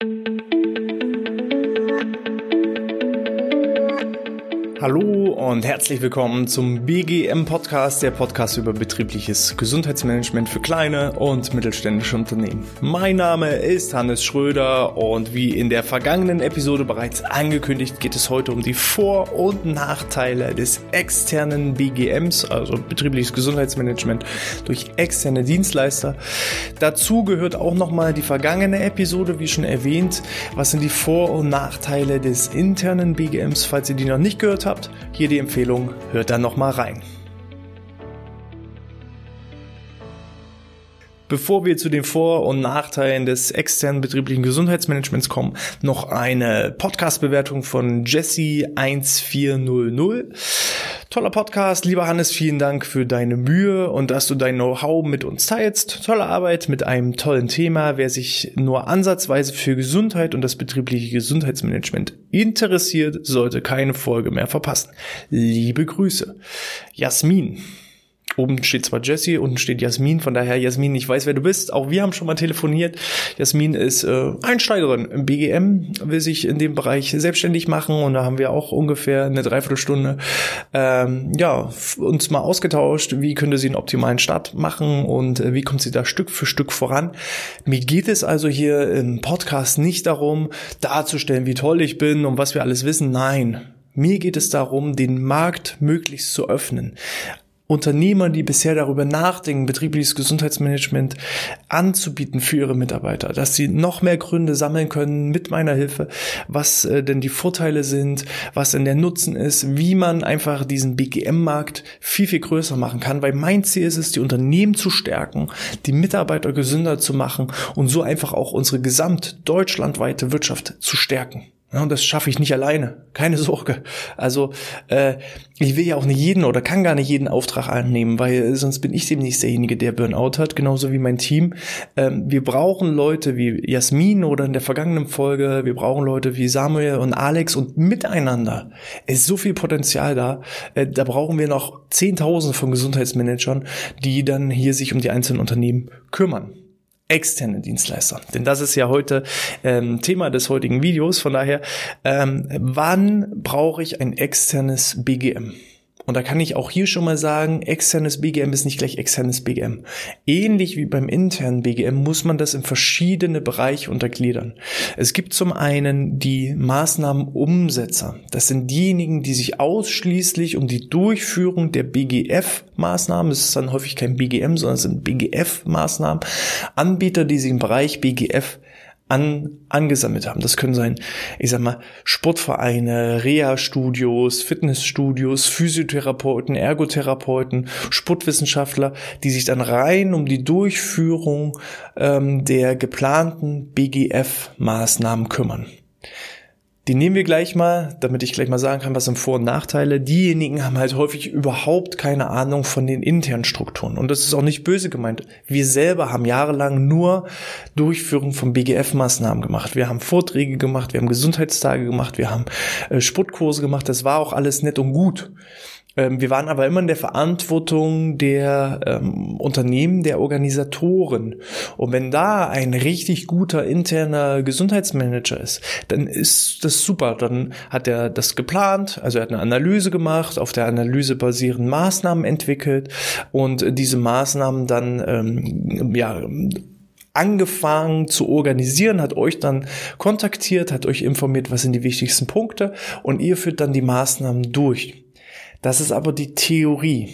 thank you Hallo und herzlich willkommen zum BGM Podcast, der Podcast über betriebliches Gesundheitsmanagement für kleine und mittelständische Unternehmen. Mein Name ist Hannes Schröder und wie in der vergangenen Episode bereits angekündigt, geht es heute um die Vor- und Nachteile des externen BGMs, also betriebliches Gesundheitsmanagement durch externe Dienstleister. Dazu gehört auch nochmal die vergangene Episode, wie schon erwähnt. Was sind die Vor- und Nachteile des internen BGMs, falls ihr die noch nicht gehört habt, hier die Empfehlung, hört da noch mal rein. Bevor wir zu den Vor- und Nachteilen des externen betrieblichen Gesundheitsmanagements kommen, noch eine Podcast-Bewertung von Jesse1400. Toller Podcast, lieber Hannes, vielen Dank für deine Mühe und dass du dein Know-how mit uns teilst. Tolle Arbeit mit einem tollen Thema. Wer sich nur ansatzweise für Gesundheit und das betriebliche Gesundheitsmanagement interessiert, sollte keine Folge mehr verpassen. Liebe Grüße. Jasmin. Oben steht zwar Jessie, unten steht Jasmin, von daher Jasmin, ich weiß, wer du bist. Auch wir haben schon mal telefoniert. Jasmin ist äh, Einsteigerin im BGM, will sich in dem Bereich selbstständig machen und da haben wir auch ungefähr eine Dreiviertelstunde ähm, ja, uns mal ausgetauscht, wie könnte sie einen optimalen Start machen und äh, wie kommt sie da Stück für Stück voran. Mir geht es also hier im Podcast nicht darum, darzustellen, wie toll ich bin und was wir alles wissen. Nein, mir geht es darum, den Markt möglichst zu öffnen. Unternehmer, die bisher darüber nachdenken, betriebliches Gesundheitsmanagement anzubieten für ihre Mitarbeiter, dass sie noch mehr Gründe sammeln können mit meiner Hilfe, was äh, denn die Vorteile sind, was denn der Nutzen ist, wie man einfach diesen BGM-Markt viel, viel größer machen kann, weil mein Ziel ist es, die Unternehmen zu stärken, die Mitarbeiter gesünder zu machen und so einfach auch unsere gesamt deutschlandweite Wirtschaft zu stärken. Ja, und das schaffe ich nicht alleine. Keine Sorge. Also äh, ich will ja auch nicht jeden oder kann gar nicht jeden Auftrag annehmen, weil sonst bin ich demnächst derjenige, der Burnout hat, genauso wie mein Team. Ähm, wir brauchen Leute wie Jasmin oder in der vergangenen Folge, wir brauchen Leute wie Samuel und Alex und miteinander ist so viel Potenzial da. Äh, da brauchen wir noch Zehntausende von Gesundheitsmanagern, die dann hier sich um die einzelnen Unternehmen kümmern externe Dienstleister. Denn das ist ja heute ähm, Thema des heutigen Videos. Von daher, ähm, wann brauche ich ein externes BGM? Und da kann ich auch hier schon mal sagen, externes BGM ist nicht gleich externes BGM. Ähnlich wie beim internen BGM muss man das in verschiedene Bereiche untergliedern. Es gibt zum einen die Maßnahmenumsetzer. Das sind diejenigen, die sich ausschließlich um die Durchführung der BGF-Maßnahmen, es ist dann häufig kein BGM, sondern es sind BGF-Maßnahmen, Anbieter, die sich im Bereich BGF an, angesammelt haben. Das können sein, ich sag mal, Sportvereine, Reha-Studios, Fitnessstudios, Physiotherapeuten, Ergotherapeuten, Sportwissenschaftler, die sich dann rein um die Durchführung ähm, der geplanten BGF-Maßnahmen kümmern. Die nehmen wir gleich mal, damit ich gleich mal sagen kann, was sind Vor- und Nachteile. Diejenigen haben halt häufig überhaupt keine Ahnung von den internen Strukturen. Und das ist auch nicht böse gemeint. Wir selber haben jahrelang nur Durchführung von BGF-Maßnahmen gemacht. Wir haben Vorträge gemacht, wir haben Gesundheitstage gemacht, wir haben äh, Sportkurse gemacht. Das war auch alles nett und gut. Ähm, wir waren aber immer in der Verantwortung der ähm, Unternehmen, der Organisatoren. Und wenn da ein richtig guter interner Gesundheitsmanager ist, dann ist das super. Dann hat er das geplant, also er hat eine Analyse gemacht, auf der Analyse basieren Maßnahmen entwickelt und diese Maßnahmen dann ähm, ja angefangen zu organisieren, hat euch dann kontaktiert, hat euch informiert, was sind die wichtigsten Punkte und ihr führt dann die Maßnahmen durch. Das ist aber die Theorie,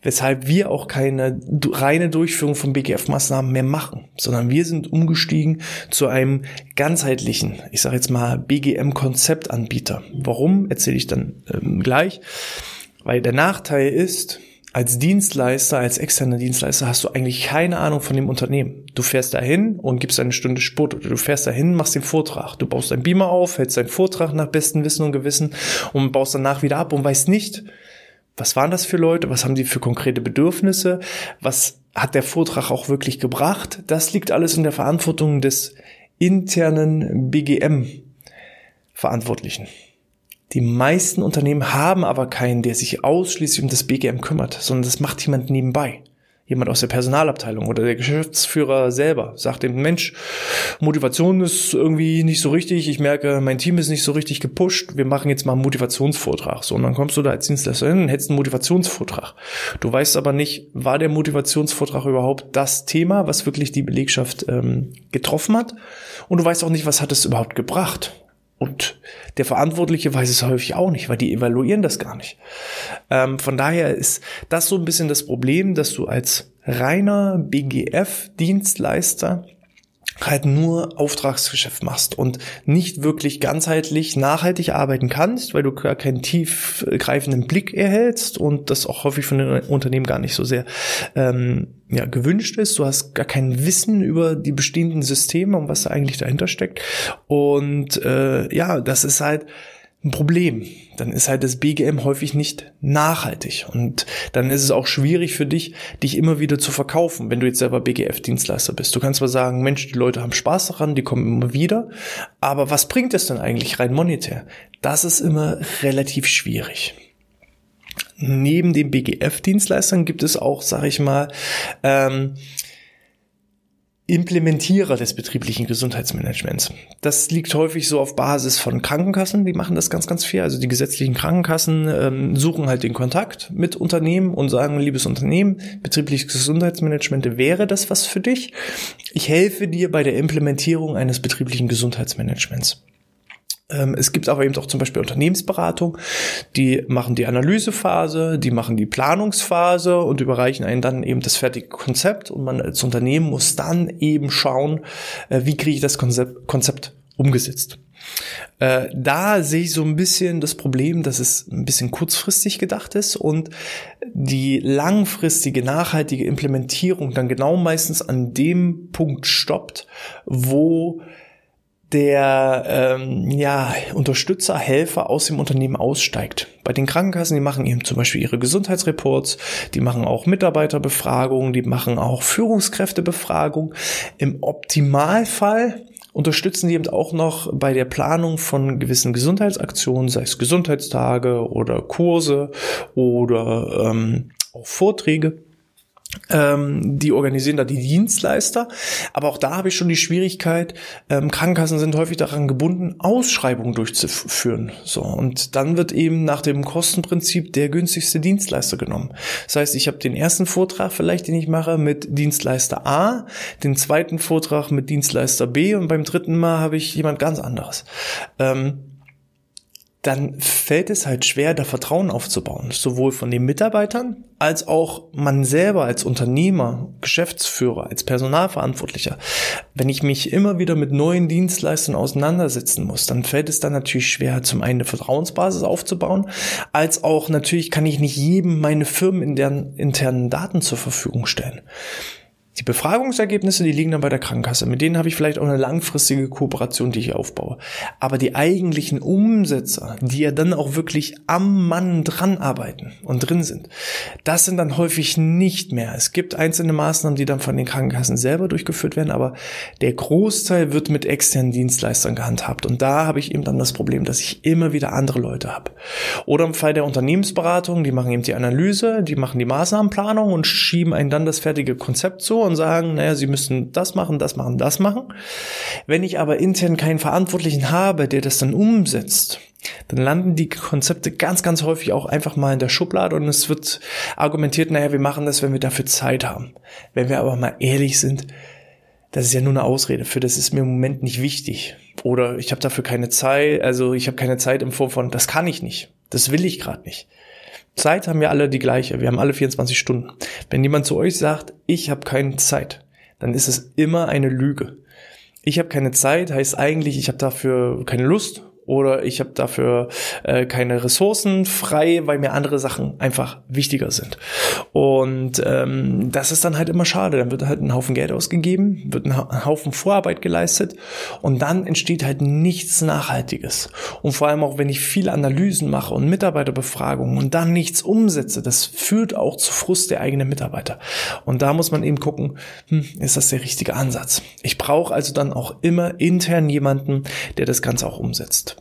weshalb wir auch keine reine Durchführung von BGF-Maßnahmen mehr machen, sondern wir sind umgestiegen zu einem ganzheitlichen, ich sage jetzt mal BGM-Konzeptanbieter. Warum erzähle ich dann ähm, gleich? Weil der Nachteil ist, als Dienstleister, als externer Dienstleister hast du eigentlich keine Ahnung von dem Unternehmen. Du fährst dahin und gibst eine Stunde Sport oder du fährst dahin, machst den Vortrag. Du baust dein Beamer auf, hältst deinen Vortrag nach bestem Wissen und Gewissen und baust danach wieder ab und weißt nicht, was waren das für Leute, was haben die für konkrete Bedürfnisse, was hat der Vortrag auch wirklich gebracht. Das liegt alles in der Verantwortung des internen BGM Verantwortlichen. Die meisten Unternehmen haben aber keinen, der sich ausschließlich um das BGM kümmert, sondern das macht jemand nebenbei. Jemand aus der Personalabteilung oder der Geschäftsführer selber sagt dem Mensch, Motivation ist irgendwie nicht so richtig. Ich merke, mein Team ist nicht so richtig gepusht. Wir machen jetzt mal einen Motivationsvortrag. So, und dann kommst du da als Dienstleister hin und hättest einen Motivationsvortrag. Du weißt aber nicht, war der Motivationsvortrag überhaupt das Thema, was wirklich die Belegschaft ähm, getroffen hat? Und du weißt auch nicht, was hat es überhaupt gebracht? Und der Verantwortliche weiß es häufig auch nicht, weil die evaluieren das gar nicht. Ähm, von daher ist das so ein bisschen das Problem, dass du als reiner BGF-Dienstleister halt nur Auftragsgeschäft machst und nicht wirklich ganzheitlich nachhaltig arbeiten kannst, weil du gar keinen tiefgreifenden Blick erhältst und das auch häufig von den Unternehmen gar nicht so sehr ähm, ja, gewünscht ist. Du hast gar kein Wissen über die bestehenden Systeme und was da eigentlich dahinter steckt. Und äh, ja, das ist halt ein Problem. Dann ist halt das BGM häufig nicht nachhaltig und dann ist es auch schwierig für dich, dich immer wieder zu verkaufen, wenn du jetzt selber BGF-Dienstleister bist. Du kannst zwar sagen, Mensch, die Leute haben Spaß daran, die kommen immer wieder, aber was bringt es denn eigentlich rein monetär? Das ist immer relativ schwierig. Neben den BGF-Dienstleistern gibt es auch, sag ich mal, ähm, Implementierer des betrieblichen Gesundheitsmanagements. Das liegt häufig so auf Basis von Krankenkassen, die machen das ganz, ganz viel. Also die gesetzlichen Krankenkassen ähm, suchen halt den Kontakt mit Unternehmen und sagen, liebes Unternehmen, betriebliches Gesundheitsmanagement wäre das was für dich. Ich helfe dir bei der Implementierung eines betrieblichen Gesundheitsmanagements. Ähm, es gibt aber eben auch zum Beispiel Unternehmensberatung, die machen die Analysephase, die machen die Planungsphase und überreichen einen dann eben das fertige Konzept und man als Unternehmen muss dann eben schauen, äh, wie kriege ich das Konzept, Konzept umgesetzt. Äh, da sehe ich so ein bisschen das Problem, dass es ein bisschen kurzfristig gedacht ist und die langfristige, nachhaltige Implementierung dann genau meistens an dem Punkt stoppt, wo der ähm, ja, Unterstützer, Helfer aus dem Unternehmen aussteigt. Bei den Krankenkassen, die machen eben zum Beispiel ihre Gesundheitsreports, die machen auch Mitarbeiterbefragungen, die machen auch Führungskräftebefragungen. Im Optimalfall unterstützen die eben auch noch bei der Planung von gewissen Gesundheitsaktionen, sei es Gesundheitstage oder Kurse oder ähm, auch Vorträge. Ähm, die organisieren da die Dienstleister. Aber auch da habe ich schon die Schwierigkeit, ähm, Krankenkassen sind häufig daran gebunden, Ausschreibungen durchzuführen. So, und dann wird eben nach dem Kostenprinzip der günstigste Dienstleister genommen. Das heißt, ich habe den ersten Vortrag vielleicht, den ich mache, mit Dienstleister A, den zweiten Vortrag mit Dienstleister B und beim dritten Mal habe ich jemand ganz anderes. Ähm, dann fällt es halt schwer, da Vertrauen aufzubauen, sowohl von den Mitarbeitern als auch man selber als Unternehmer, Geschäftsführer, als Personalverantwortlicher. Wenn ich mich immer wieder mit neuen Dienstleistern auseinandersetzen muss, dann fällt es dann natürlich schwer, zum einen eine Vertrauensbasis aufzubauen, als auch natürlich kann ich nicht jedem meine Firmen in deren internen Daten zur Verfügung stellen. Die Befragungsergebnisse, die liegen dann bei der Krankenkasse. Mit denen habe ich vielleicht auch eine langfristige Kooperation, die ich aufbaue. Aber die eigentlichen Umsetzer, die ja dann auch wirklich am Mann dran arbeiten und drin sind, das sind dann häufig nicht mehr. Es gibt einzelne Maßnahmen, die dann von den Krankenkassen selber durchgeführt werden, aber der Großteil wird mit externen Dienstleistern gehandhabt. Und da habe ich eben dann das Problem, dass ich immer wieder andere Leute habe. Oder im Fall der Unternehmensberatung, die machen eben die Analyse, die machen die Maßnahmenplanung und schieben einen dann das fertige Konzept zu und sagen, naja, sie müssen das machen, das machen, das machen. Wenn ich aber intern keinen Verantwortlichen habe, der das dann umsetzt, dann landen die Konzepte ganz, ganz häufig auch einfach mal in der Schublade und es wird argumentiert, naja, wir machen das, wenn wir dafür Zeit haben. Wenn wir aber mal ehrlich sind, das ist ja nur eine Ausrede. Für das ist mir im Moment nicht wichtig. Oder ich habe dafür keine Zeit, also ich habe keine Zeit im von, das kann ich nicht. Das will ich gerade nicht. Zeit haben wir alle die gleiche. Wir haben alle 24 Stunden. Wenn jemand zu euch sagt, ich habe keine Zeit, dann ist es immer eine Lüge. Ich habe keine Zeit heißt eigentlich, ich habe dafür keine Lust oder ich habe dafür äh, keine Ressourcen frei, weil mir andere Sachen einfach wichtiger sind. Und ähm, das ist dann halt immer schade. Dann wird halt ein Haufen Geld ausgegeben, wird ein Haufen Vorarbeit geleistet und dann entsteht halt nichts Nachhaltiges. Und vor allem auch, wenn ich viele Analysen mache und Mitarbeiterbefragungen und dann nichts umsetze, das führt auch zu Frust der eigenen Mitarbeiter. Und da muss man eben gucken, hm, ist das der richtige Ansatz? Ich brauche also dann auch immer intern jemanden, der das Ganze auch umsetzt.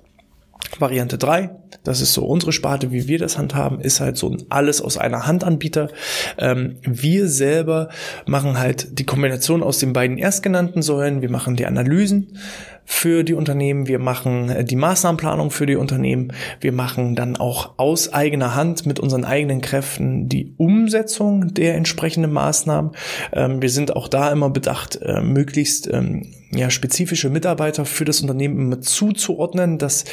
Variante 3, das ist so unsere Sparte, wie wir das handhaben, ist halt so ein alles aus einer Hand Anbieter. Ähm, wir selber machen halt die Kombination aus den beiden erstgenannten Säulen. Wir machen die Analysen für die Unternehmen, wir machen äh, die Maßnahmenplanung für die Unternehmen, wir machen dann auch aus eigener Hand mit unseren eigenen Kräften die Umsetzung der entsprechenden Maßnahmen. Ähm, wir sind auch da immer bedacht, äh, möglichst ähm, ja, spezifische Mitarbeiter für das Unternehmen immer zuzuordnen, dass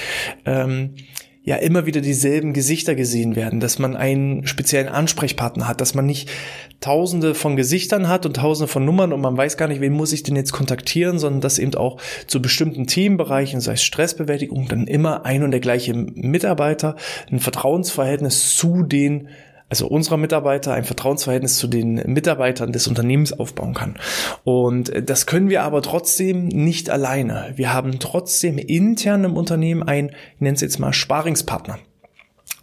ähm, ja immer wieder dieselben Gesichter gesehen werden, dass man einen speziellen Ansprechpartner hat, dass man nicht tausende von Gesichtern hat und tausende von Nummern und man weiß gar nicht, wen muss ich denn jetzt kontaktieren, sondern dass eben auch zu bestimmten Themenbereichen, sei es Stressbewältigung, dann immer ein und der gleiche Mitarbeiter ein Vertrauensverhältnis zu den also unserer Mitarbeiter ein Vertrauensverhältnis zu den Mitarbeitern des Unternehmens aufbauen kann. Und äh, das können wir aber trotzdem nicht alleine. Wir haben trotzdem intern im Unternehmen einen, ich nenne es jetzt mal Sparingspartner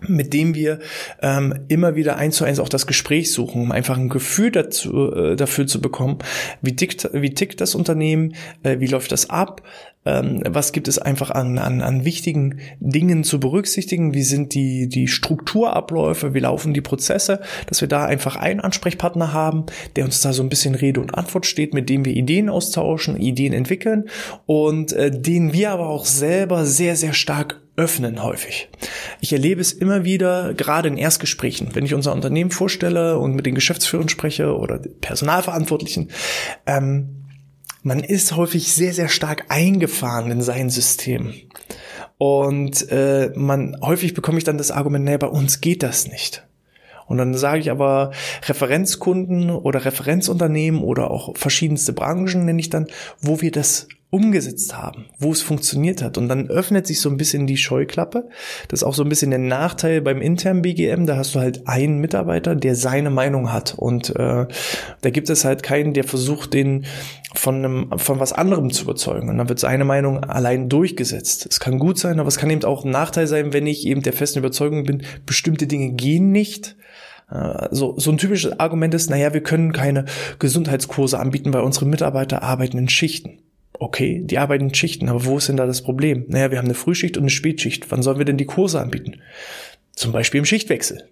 mit dem wir ähm, immer wieder eins zu eins auch das Gespräch suchen, um einfach ein Gefühl dazu, äh, dafür zu bekommen, wie tickt, wie tickt das Unternehmen, äh, wie läuft das ab, ähm, was gibt es einfach an, an, an wichtigen Dingen zu berücksichtigen, wie sind die, die Strukturabläufe, wie laufen die Prozesse, dass wir da einfach einen Ansprechpartner haben, der uns da so ein bisschen Rede und Antwort steht, mit dem wir Ideen austauschen, Ideen entwickeln und äh, den wir aber auch selber sehr, sehr stark öffnen häufig. Ich erlebe es immer wieder, gerade in Erstgesprächen, wenn ich unser Unternehmen vorstelle und mit den Geschäftsführern spreche oder Personalverantwortlichen, ähm, man ist häufig sehr, sehr stark eingefahren in sein System. Und äh, man häufig bekomme ich dann das Argument, nee, bei uns geht das nicht. Und dann sage ich aber Referenzkunden oder Referenzunternehmen oder auch verschiedenste Branchen nenne ich dann, wo wir das umgesetzt haben, wo es funktioniert hat. Und dann öffnet sich so ein bisschen die Scheuklappe. Das ist auch so ein bisschen der Nachteil beim internen BGM. Da hast du halt einen Mitarbeiter, der seine Meinung hat. Und äh, da gibt es halt keinen, der versucht, den von, einem, von was anderem zu überzeugen. Und dann wird seine Meinung allein durchgesetzt. Es kann gut sein, aber es kann eben auch ein Nachteil sein, wenn ich eben der festen Überzeugung bin, bestimmte Dinge gehen nicht. Äh, so, so ein typisches Argument ist, naja, wir können keine Gesundheitskurse anbieten, weil unsere Mitarbeiter arbeiten in Schichten. Okay, die arbeiten in Schichten, aber wo ist denn da das Problem? Naja, wir haben eine Frühschicht und eine Spätschicht. Wann sollen wir denn die Kurse anbieten? Zum Beispiel im Schichtwechsel.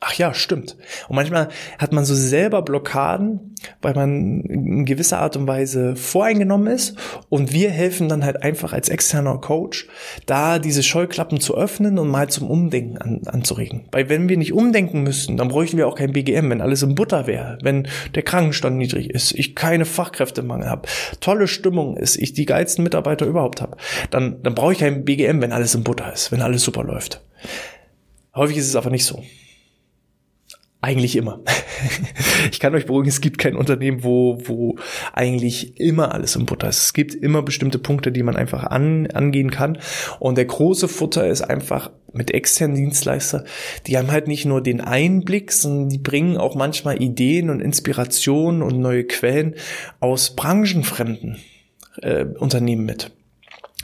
Ach ja, stimmt. Und manchmal hat man so selber Blockaden, weil man in gewisser Art und Weise voreingenommen ist. Und wir helfen dann halt einfach als externer Coach, da diese Scheuklappen zu öffnen und mal zum Umdenken an, anzuregen. Weil wenn wir nicht umdenken müssten, dann bräuchten wir auch kein BGM, wenn alles im Butter wäre, wenn der Krankenstand niedrig ist, ich keine Fachkräftemangel habe, tolle Stimmung ist, ich die geilsten Mitarbeiter überhaupt habe, dann, dann brauche ich kein BGM, wenn alles im Butter ist, wenn alles super läuft. Häufig ist es aber nicht so. Eigentlich immer. ich kann euch beruhigen, es gibt kein Unternehmen, wo, wo eigentlich immer alles im Butter ist. Es gibt immer bestimmte Punkte, die man einfach an, angehen kann. Und der große Futter ist einfach mit externen Dienstleister, die haben halt nicht nur den Einblick, sondern die bringen auch manchmal Ideen und Inspirationen und neue Quellen aus branchenfremden äh, Unternehmen mit.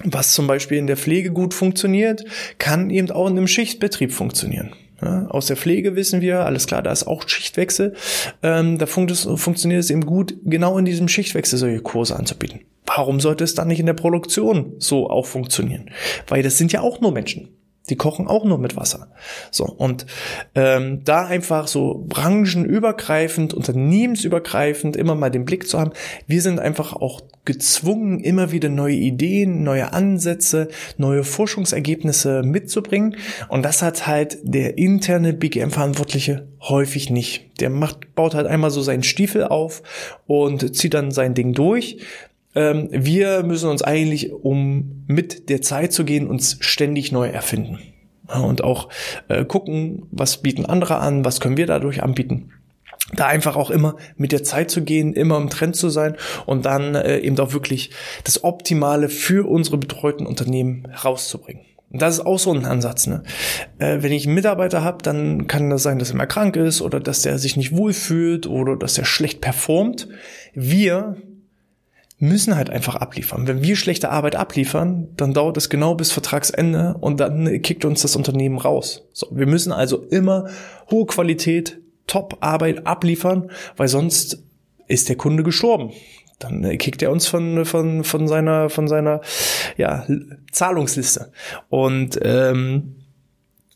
Was zum Beispiel in der Pflege gut funktioniert, kann eben auch in einem Schichtbetrieb funktionieren. Ja, aus der Pflege wissen wir, alles klar, da ist auch Schichtwechsel. Ähm, da funkt es, funktioniert es eben gut, genau in diesem Schichtwechsel solche Kurse anzubieten. Warum sollte es dann nicht in der Produktion so auch funktionieren? Weil das sind ja auch nur Menschen. Die kochen auch nur mit Wasser. So, und ähm, da einfach so branchenübergreifend, unternehmensübergreifend immer mal den Blick zu haben. Wir sind einfach auch gezwungen, immer wieder neue Ideen, neue Ansätze, neue Forschungsergebnisse mitzubringen. Und das hat halt der interne BGM-Verantwortliche häufig nicht. Der macht, baut halt einmal so seinen Stiefel auf und zieht dann sein Ding durch ähm, wir müssen uns eigentlich, um mit der Zeit zu gehen, uns ständig neu erfinden. und auch äh, gucken, was bieten andere an, was können wir dadurch anbieten da einfach auch immer mit der Zeit zu gehen, immer im Trend zu sein und dann äh, eben auch wirklich das Optimale für unsere betreuten Unternehmen herauszubringen. Und das ist auch so ein Ansatz. Ne? Äh, wenn ich einen Mitarbeiter habe, dann kann das sein, dass er mal krank ist oder dass der sich nicht wohlfühlt oder dass er schlecht performt. Wir müssen halt einfach abliefern. Wenn wir schlechte Arbeit abliefern, dann dauert es genau bis Vertragsende und dann kickt uns das Unternehmen raus. So, wir müssen also immer hohe Qualität, Top-Arbeit abliefern, weil sonst ist der Kunde gestorben. Dann kickt er uns von, von, von seiner, von seiner ja, Zahlungsliste. Und ähm,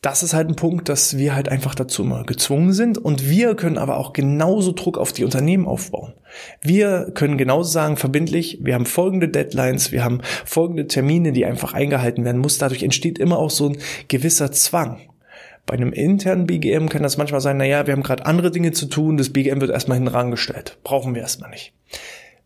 das ist halt ein Punkt, dass wir halt einfach dazu immer gezwungen sind und wir können aber auch genauso Druck auf die Unternehmen aufbauen. Wir können genauso sagen, verbindlich, wir haben folgende Deadlines, wir haben folgende Termine, die einfach eingehalten werden muss. Dadurch entsteht immer auch so ein gewisser Zwang. Bei einem internen BGM kann das manchmal sein, naja, wir haben gerade andere Dinge zu tun, das BGM wird erstmal hinten rangestellt. Brauchen wir erstmal nicht.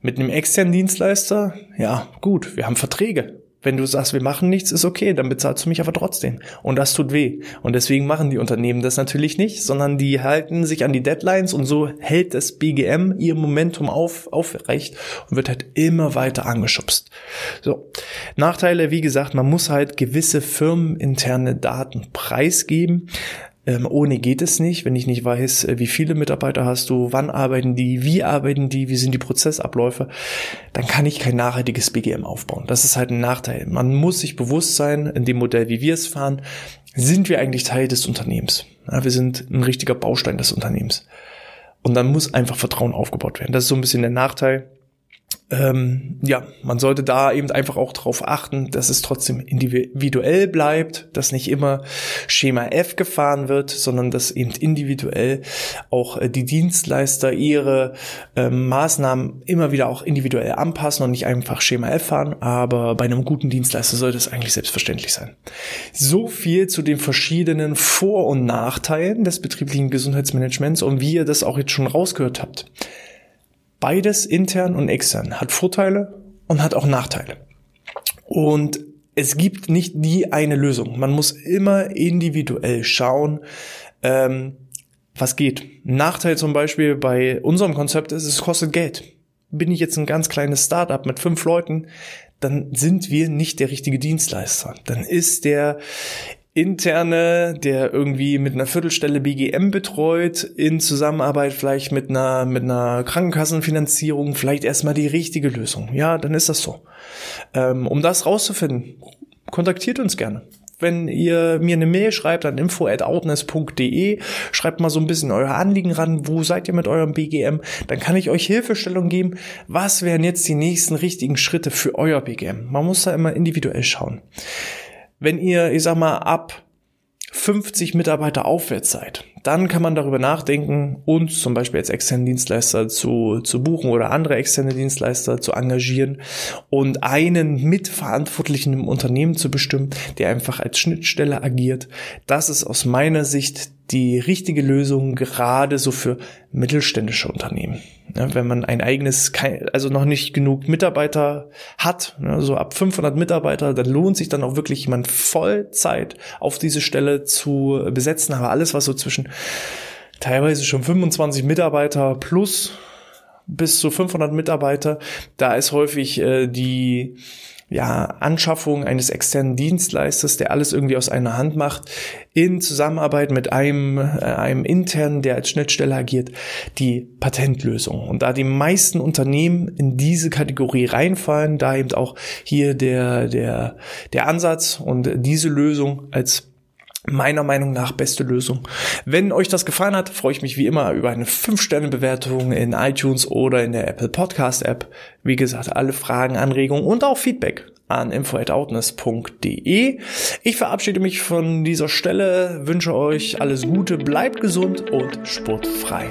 Mit einem externen Dienstleister, ja, gut, wir haben Verträge. Wenn du sagst, wir machen nichts, ist okay, dann bezahlst du mich aber trotzdem. Und das tut weh. Und deswegen machen die Unternehmen das natürlich nicht, sondern die halten sich an die Deadlines und so hält das BGM ihr Momentum auf, aufrecht und wird halt immer weiter angeschubst. So. Nachteile, wie gesagt, man muss halt gewisse firmeninterne Daten preisgeben. Ähm, ohne geht es nicht, wenn ich nicht weiß, äh, wie viele Mitarbeiter hast du, wann arbeiten die, wie arbeiten die, wie sind die Prozessabläufe, dann kann ich kein nachhaltiges BGM aufbauen. Das ist halt ein Nachteil. Man muss sich bewusst sein, in dem Modell, wie wir es fahren, sind wir eigentlich Teil des Unternehmens. Ja, wir sind ein richtiger Baustein des Unternehmens. Und dann muss einfach Vertrauen aufgebaut werden. Das ist so ein bisschen der Nachteil ähm, ja, man sollte da eben einfach auch darauf achten, dass es trotzdem individuell bleibt, dass nicht immer Schema F gefahren wird, sondern dass eben individuell auch äh, die Dienstleister ihre äh, Maßnahmen immer wieder auch individuell anpassen und nicht einfach Schema F fahren. Aber bei einem guten Dienstleister sollte es eigentlich selbstverständlich sein. So viel zu den verschiedenen Vor- und Nachteilen des betrieblichen Gesundheitsmanagements und wie ihr das auch jetzt schon rausgehört habt. Beides intern und extern hat Vorteile und hat auch Nachteile. Und es gibt nicht die eine Lösung. Man muss immer individuell schauen, ähm, was geht. Nachteil zum Beispiel bei unserem Konzept ist, es kostet Geld. Bin ich jetzt ein ganz kleines Startup mit fünf Leuten, dann sind wir nicht der richtige Dienstleister. Dann ist der interne, der irgendwie mit einer Viertelstelle BGM betreut, in Zusammenarbeit vielleicht mit einer, mit einer Krankenkassenfinanzierung, vielleicht erstmal die richtige Lösung. Ja, dann ist das so. Ähm, um das rauszufinden, kontaktiert uns gerne. Wenn ihr mir eine Mail schreibt an info@outness.de, schreibt mal so ein bisschen euer Anliegen ran, wo seid ihr mit eurem BGM, dann kann ich euch Hilfestellung geben, was wären jetzt die nächsten richtigen Schritte für euer BGM. Man muss da immer individuell schauen. Wenn ihr, ich sag mal, ab 50 Mitarbeiter aufwärts seid, dann kann man darüber nachdenken, uns zum Beispiel als externen Dienstleister zu, zu buchen oder andere externe Dienstleister zu engagieren und einen Mitverantwortlichen im Unternehmen zu bestimmen, der einfach als Schnittstelle agiert. Das ist aus meiner Sicht die richtige Lösung gerade so für mittelständische Unternehmen. Wenn man ein eigenes, also noch nicht genug Mitarbeiter hat, so ab 500 Mitarbeiter, dann lohnt sich dann auch wirklich jemand Vollzeit auf diese Stelle zu besetzen. Aber alles, was so zwischen teilweise schon 25 Mitarbeiter plus bis zu 500 Mitarbeiter, da ist häufig äh, die ja, Anschaffung eines externen Dienstleisters, der alles irgendwie aus einer Hand macht, in Zusammenarbeit mit einem, äh, einem internen, der als Schnittstelle agiert, die Patentlösung. Und da die meisten Unternehmen in diese Kategorie reinfallen, da eben auch hier der, der, der Ansatz und diese Lösung als meiner Meinung nach beste Lösung. Wenn euch das gefallen hat, freue ich mich wie immer über eine 5-Sterne-Bewertung in iTunes oder in der Apple Podcast App. Wie gesagt, alle Fragen, Anregungen und auch Feedback an info@outness.de. Ich verabschiede mich von dieser Stelle, wünsche euch alles Gute, bleibt gesund und sportfrei.